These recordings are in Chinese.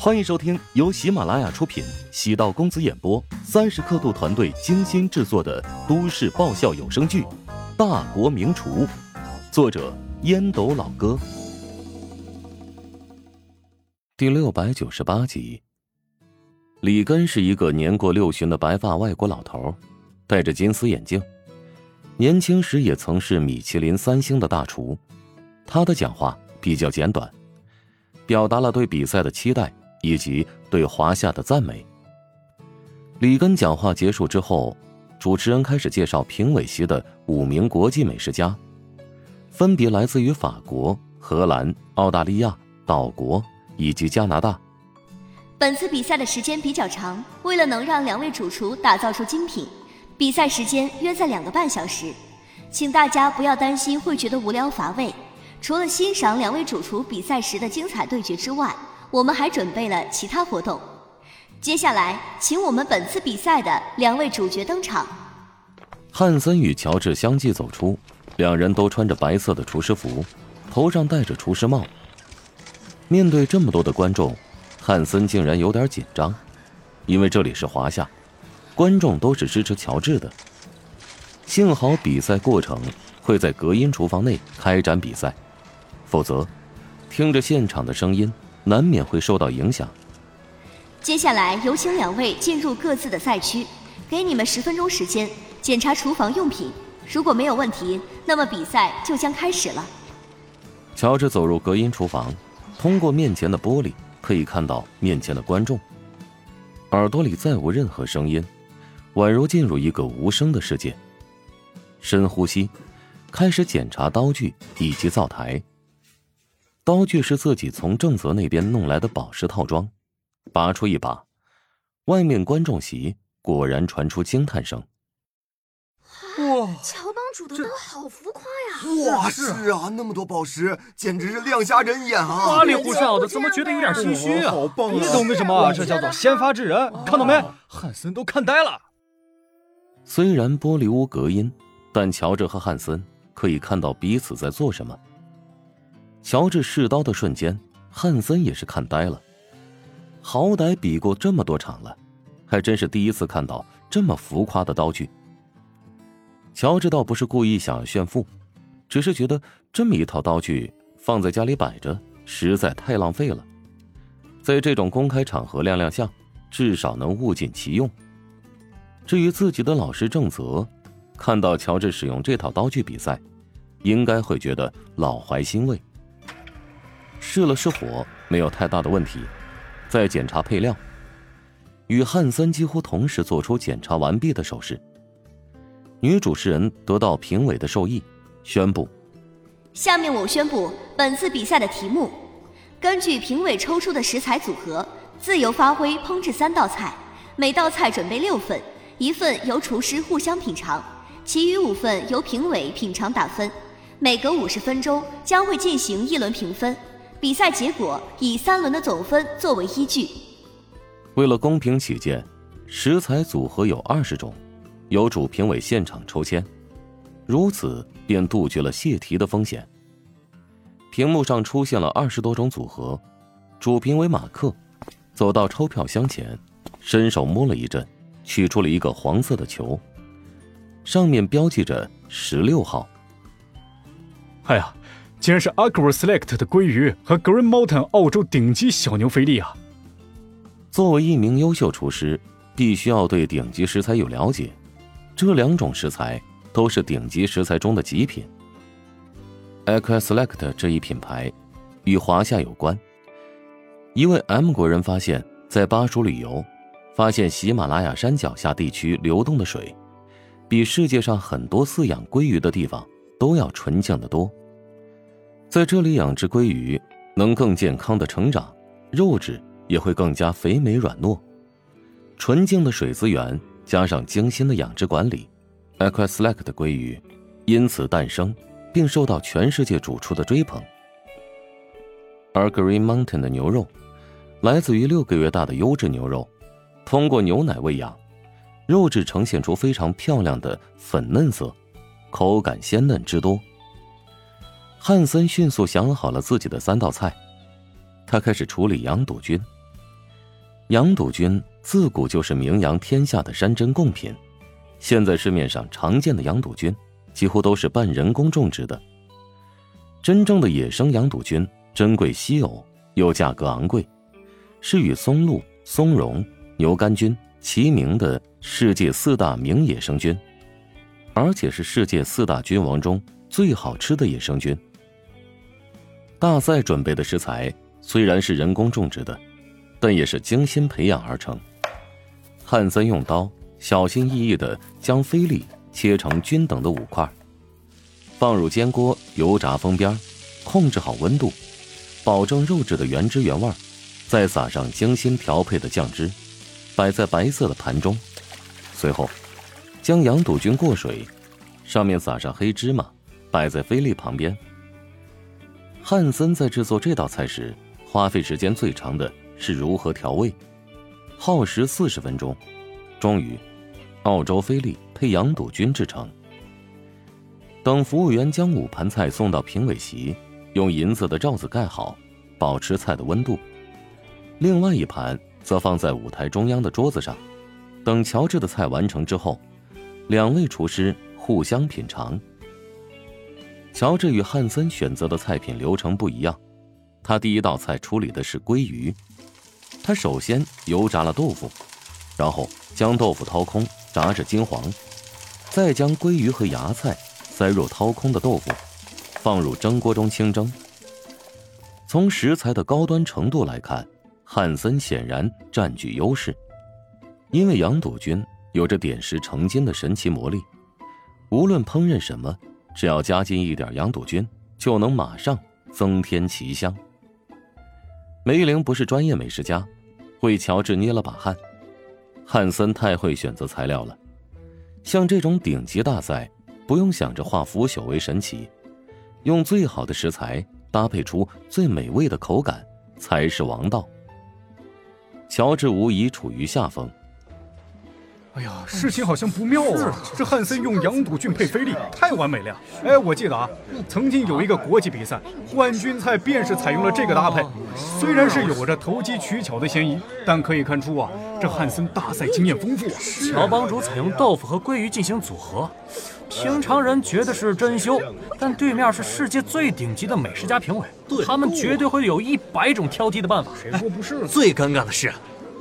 欢迎收听由喜马拉雅出品、喜道公子演播、三十刻度团队精心制作的都市爆笑有声剧《大国名厨》，作者烟斗老哥，第六百九十八集。里根是一个年过六旬的白发外国老头，戴着金丝眼镜，年轻时也曾是米其林三星的大厨。他的讲话比较简短，表达了对比赛的期待。以及对华夏的赞美。里根讲话结束之后，主持人开始介绍评委席的五名国际美食家，分别来自于法国、荷兰、澳大利亚、岛国以及加拿大。本次比赛的时间比较长，为了能让两位主厨打造出精品，比赛时间约在两个半小时，请大家不要担心会觉得无聊乏味。除了欣赏两位主厨比赛时的精彩对决之外，我们还准备了其他活动，接下来请我们本次比赛的两位主角登场。汉森与乔治相继走出，两人都穿着白色的厨师服，头上戴着厨师帽。面对这么多的观众，汉森竟然有点紧张，因为这里是华夏，观众都是支持乔治的。幸好比赛过程会在隔音厨房内开展比赛，否则听着现场的声音。难免会受到影响。接下来有请两位进入各自的赛区，给你们十分钟时间检查厨房用品。如果没有问题，那么比赛就将开始了。乔治走入隔音厨房，通过面前的玻璃可以看到面前的观众，耳朵里再无任何声音，宛如进入一个无声的世界。深呼吸，开始检查刀具以及灶台。刀具是自己从正泽那边弄来的宝石套装，拔出一把，外面观众席果然传出惊叹声。哇，乔帮主的刀好浮夸呀！哇，是啊，那么多宝石，简直是亮瞎人眼啊！花里胡哨的，怎么觉得有点心虚啊？好棒啊！你懂个什么？这叫做先发制人，看到没？汉森都看呆了。虽然玻璃屋隔音，但乔治和汉森可以看到彼此在做什么。乔治试刀的瞬间，汉森也是看呆了。好歹比过这么多场了，还真是第一次看到这么浮夸的刀具。乔治倒不是故意想炫富，只是觉得这么一套刀具放在家里摆着实在太浪费了，在这种公开场合亮亮相，至少能物尽其用。至于自己的老师郑泽，看到乔治使用这套刀具比赛，应该会觉得老怀欣慰。试了试火，没有太大的问题。再检查配料，与汉森几乎同时做出检查完毕的手势。女主持人得到评委的授意，宣布：下面我宣布本次比赛的题目：根据评委抽出的食材组合，自由发挥烹制三道菜，每道菜准备六份，一份由厨师互相品尝，其余五份由评委品尝打分。每隔五十分钟将会进行一轮评分。比赛结果以三轮的总分作为依据。为了公平起见，食材组合有二十种，由主评委现场抽签，如此便杜绝了泄题的风险。屏幕上出现了二十多种组合，主评委马克走到抽票箱前，伸手摸了一阵，取出了一个黄色的球，上面标记着十六号。哎呀！竟然是 Agro Select 的鲑鱼和 Green Mountain 澳洲顶级小牛菲力啊！作为一名优秀厨师，必须要对顶级食材有了解。这两种食材都是顶级食材中的极品。Agro Select 这一品牌与华夏有关。一位 M 国人发现，在巴蜀旅游，发现喜马拉雅山脚下地区流动的水，比世界上很多饲养鲑鱼的地方都要纯净的多。在这里养殖鲑鱼，能更健康的成长，肉质也会更加肥美软糯。纯净的水资源加上精心的养殖管理，Aquaselect 的鲑鱼因此诞生，并受到全世界主厨的追捧。而 Green Mountain 的牛肉，来自于六个月大的优质牛肉，通过牛奶喂养，肉质呈现出非常漂亮的粉嫩色，口感鲜嫩之多。汉森迅速想好了自己的三道菜，他开始处理羊肚菌，羊肚菌自古就是名扬天下的山珍贡品，现在市面上常见的羊肚菌几乎都是半人工种植的。真正的野生羊肚菌珍贵稀有，又价格昂贵，是与松露、松茸、牛肝菌齐名的世界四大名野生菌，而且是世界四大菌王中最好吃的野生菌。大赛准备的食材虽然是人工种植的。但也是精心培养而成。汉森用刀小心翼翼地将菲力切成均等的五块，放入煎锅油炸封边，控制好温度，保证肉质的原汁原味，再撒上精心调配的酱汁，摆在白色的盘中。随后，将羊肚菌过水，上面撒上黑芝麻，摆在菲力旁边。汉森在制作这道菜时，花费时间最长的。是如何调味，耗时四十分钟，终于，澳洲菲力配羊肚菌制成。等服务员将五盘菜送到评委席，用银色的罩子盖好，保持菜的温度。另外一盘则放在舞台中央的桌子上。等乔治的菜完成之后，两位厨师互相品尝。乔治与汉森选择的菜品流程不一样，他第一道菜处理的是鲑鱼。他首先油炸了豆腐，然后将豆腐掏空，炸至金黄，再将鲑鱼和芽菜塞入掏空的豆腐，放入蒸锅中清蒸。从食材的高端程度来看，汉森显然占据优势，因为羊肚菌有着点石成金的神奇魔力，无论烹饪什么，只要加进一点羊肚菌，就能马上增添奇香。梅玲不是专业美食家。为乔治捏了把汗，汉森太会选择材料了。像这种顶级大赛，不用想着化腐朽为神奇，用最好的食材搭配出最美味的口感才是王道。乔治无疑处于下风。哎呀，事情好像不妙啊！这汉森用羊肚菌配菲力，太完美了呀。哎，我记得啊，曾经有一个国际比赛，冠军菜便是采用了这个搭配。虽然是有着投机取巧的嫌疑，但可以看出啊，这汉森大赛经验丰富啊。乔帮主采用豆腐和鲑鱼进行组合，平常人觉得是珍馐，但对面是世界最顶级的美食家评委，他们绝对会有一百种挑剔的办法。谁说不是？最尴尬的是。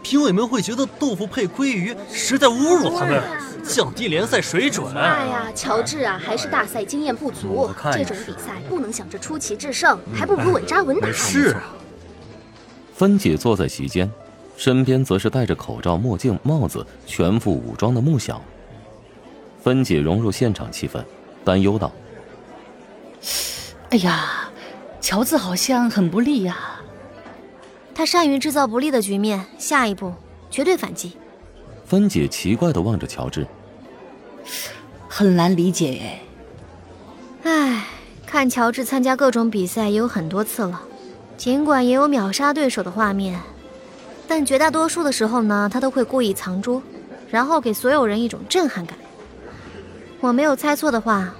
评委们会觉得豆腐配鲑鱼实在侮辱他们，降低联赛水准。哎呀，乔治啊，还是大赛经验不足，这种比赛不能想着出奇制胜，还不如稳扎稳打。是啊。芬姐坐在席间，身边则是戴着口罩、墨镜、帽子、全副武装的穆小。芬姐融入现场气氛，担忧道：“哎呀，乔治好像很不利呀。”他善于制造不利的局面，下一步绝对反击。芬姐奇怪的望着乔治，很难理解哎。唉，看乔治参加各种比赛也有很多次了，尽管也有秒杀对手的画面，但绝大多数的时候呢，他都会故意藏拙，然后给所有人一种震撼感。我没有猜错的话，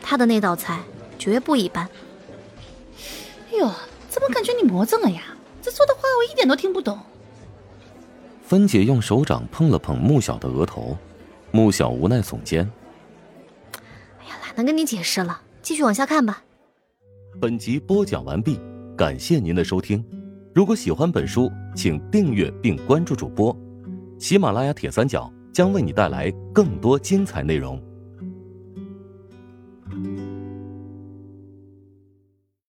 他的那道菜绝不一般。哎呦，怎么感觉你魔怔了呀？这说的话我一点都听不懂。芬姐用手掌碰了碰穆小的额头，穆小无奈耸肩：“哎呀，懒得跟你解释了，继续往下看吧。”本集播讲完毕，感谢您的收听。如果喜欢本书，请订阅并关注主播。喜马拉雅铁三角将为你带来更多精彩内容。